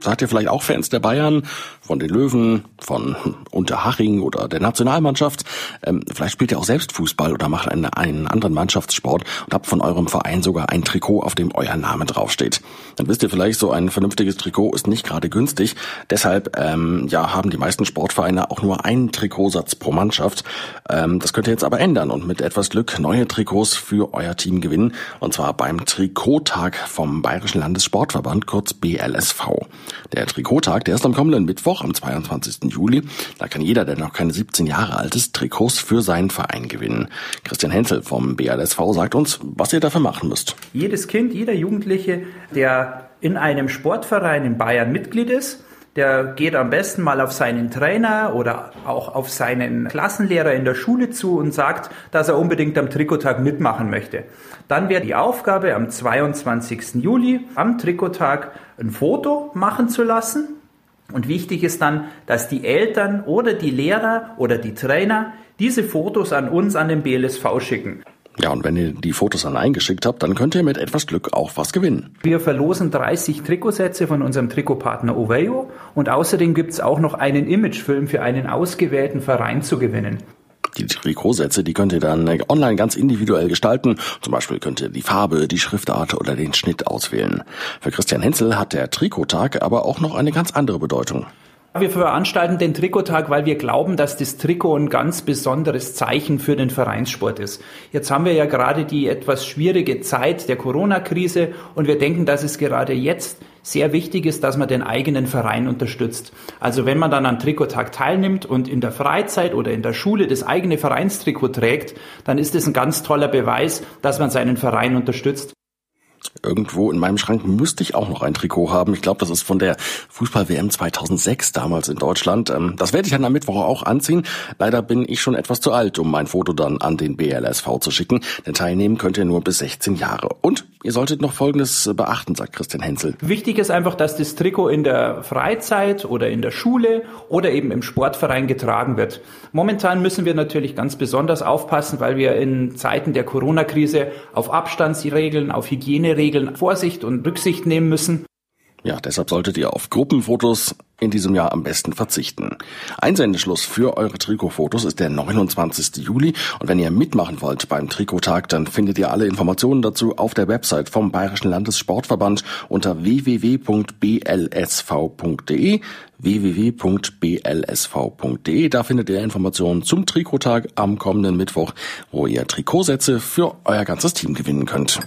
Seid ihr vielleicht auch Fans der Bayern, von den Löwen, von Unterhaching oder der Nationalmannschaft? Ähm, vielleicht spielt ihr auch selbst Fußball oder macht einen, einen anderen Mannschaftssport und habt von eurem Verein sogar ein Trikot, auf dem euer Name draufsteht. Dann wisst ihr vielleicht, so ein vernünftiges Trikot ist nicht gerade günstig. Deshalb ähm, ja, haben die meisten Sportvereine auch nur einen Trikotsatz pro Mannschaft. Ähm, das könnt ihr jetzt aber ändern und mit etwas Glück neue Trikots für euer Team gewinnen. Und zwar beim Trikottag vom Bayerischen Landessportverband, kurz BLSV. Der Trikottag, der ist am kommenden Mittwoch, am 22. Juli. Da kann jeder, der noch keine 17 Jahre alt ist, Trikots für seinen Verein gewinnen. Christian Henzel vom BLSV sagt uns, was ihr dafür machen müsst. Jedes Kind, jeder Jugendliche, der in einem Sportverein in Bayern Mitglied ist, der geht am besten mal auf seinen Trainer oder auch auf seinen Klassenlehrer in der Schule zu und sagt, dass er unbedingt am Trikottag mitmachen möchte. Dann wäre die Aufgabe am 22. Juli am Trikottag ein Foto machen zu lassen. Und wichtig ist dann, dass die Eltern oder die Lehrer oder die Trainer diese Fotos an uns, an den BLSV schicken. Ja, und wenn ihr die Fotos dann eingeschickt habt, dann könnt ihr mit etwas Glück auch was gewinnen. Wir verlosen 30 Trikotsätze von unserem Trikotpartner Oveo und außerdem gibt's auch noch einen Imagefilm für einen ausgewählten Verein zu gewinnen. Die Trikotsätze, die könnt ihr dann online ganz individuell gestalten. Zum Beispiel könnt ihr die Farbe, die Schriftart oder den Schnitt auswählen. Für Christian Henzel hat der Trikottag aber auch noch eine ganz andere Bedeutung. Wir veranstalten den Trikottag, weil wir glauben, dass das Trikot ein ganz besonderes Zeichen für den Vereinssport ist. Jetzt haben wir ja gerade die etwas schwierige Zeit der Corona-Krise und wir denken, dass es gerade jetzt sehr wichtig ist, dass man den eigenen Verein unterstützt. Also wenn man dann am Trikottag teilnimmt und in der Freizeit oder in der Schule das eigene Vereinstrikot trägt, dann ist es ein ganz toller Beweis, dass man seinen Verein unterstützt. Irgendwo in meinem Schrank müsste ich auch noch ein Trikot haben. Ich glaube, das ist von der Fußball-WM 2006 damals in Deutschland. Ähm, das werde ich dann am Mittwoch auch anziehen. Leider bin ich schon etwas zu alt, um mein Foto dann an den BLSV zu schicken. Denn teilnehmen könnt ihr nur bis 16 Jahre. Und ihr solltet noch Folgendes beachten, sagt Christian Henzel. Wichtig ist einfach, dass das Trikot in der Freizeit oder in der Schule oder eben im Sportverein getragen wird. Momentan müssen wir natürlich ganz besonders aufpassen, weil wir in Zeiten der Corona-Krise auf Abstandsregeln, auf Hygieneregeln Regeln Vorsicht und Rücksicht nehmen müssen. Ja, deshalb solltet ihr auf Gruppenfotos in diesem Jahr am besten verzichten. Einsendeschluss für eure Trikotfotos ist der 29. Juli und wenn ihr mitmachen wollt beim Trikottag, dann findet ihr alle Informationen dazu auf der Website vom Bayerischen Landessportverband unter www.blsv.de www.blsv.de. Da findet ihr Informationen zum Trikottag am kommenden Mittwoch, wo ihr Trikotsätze für euer ganzes Team gewinnen könnt.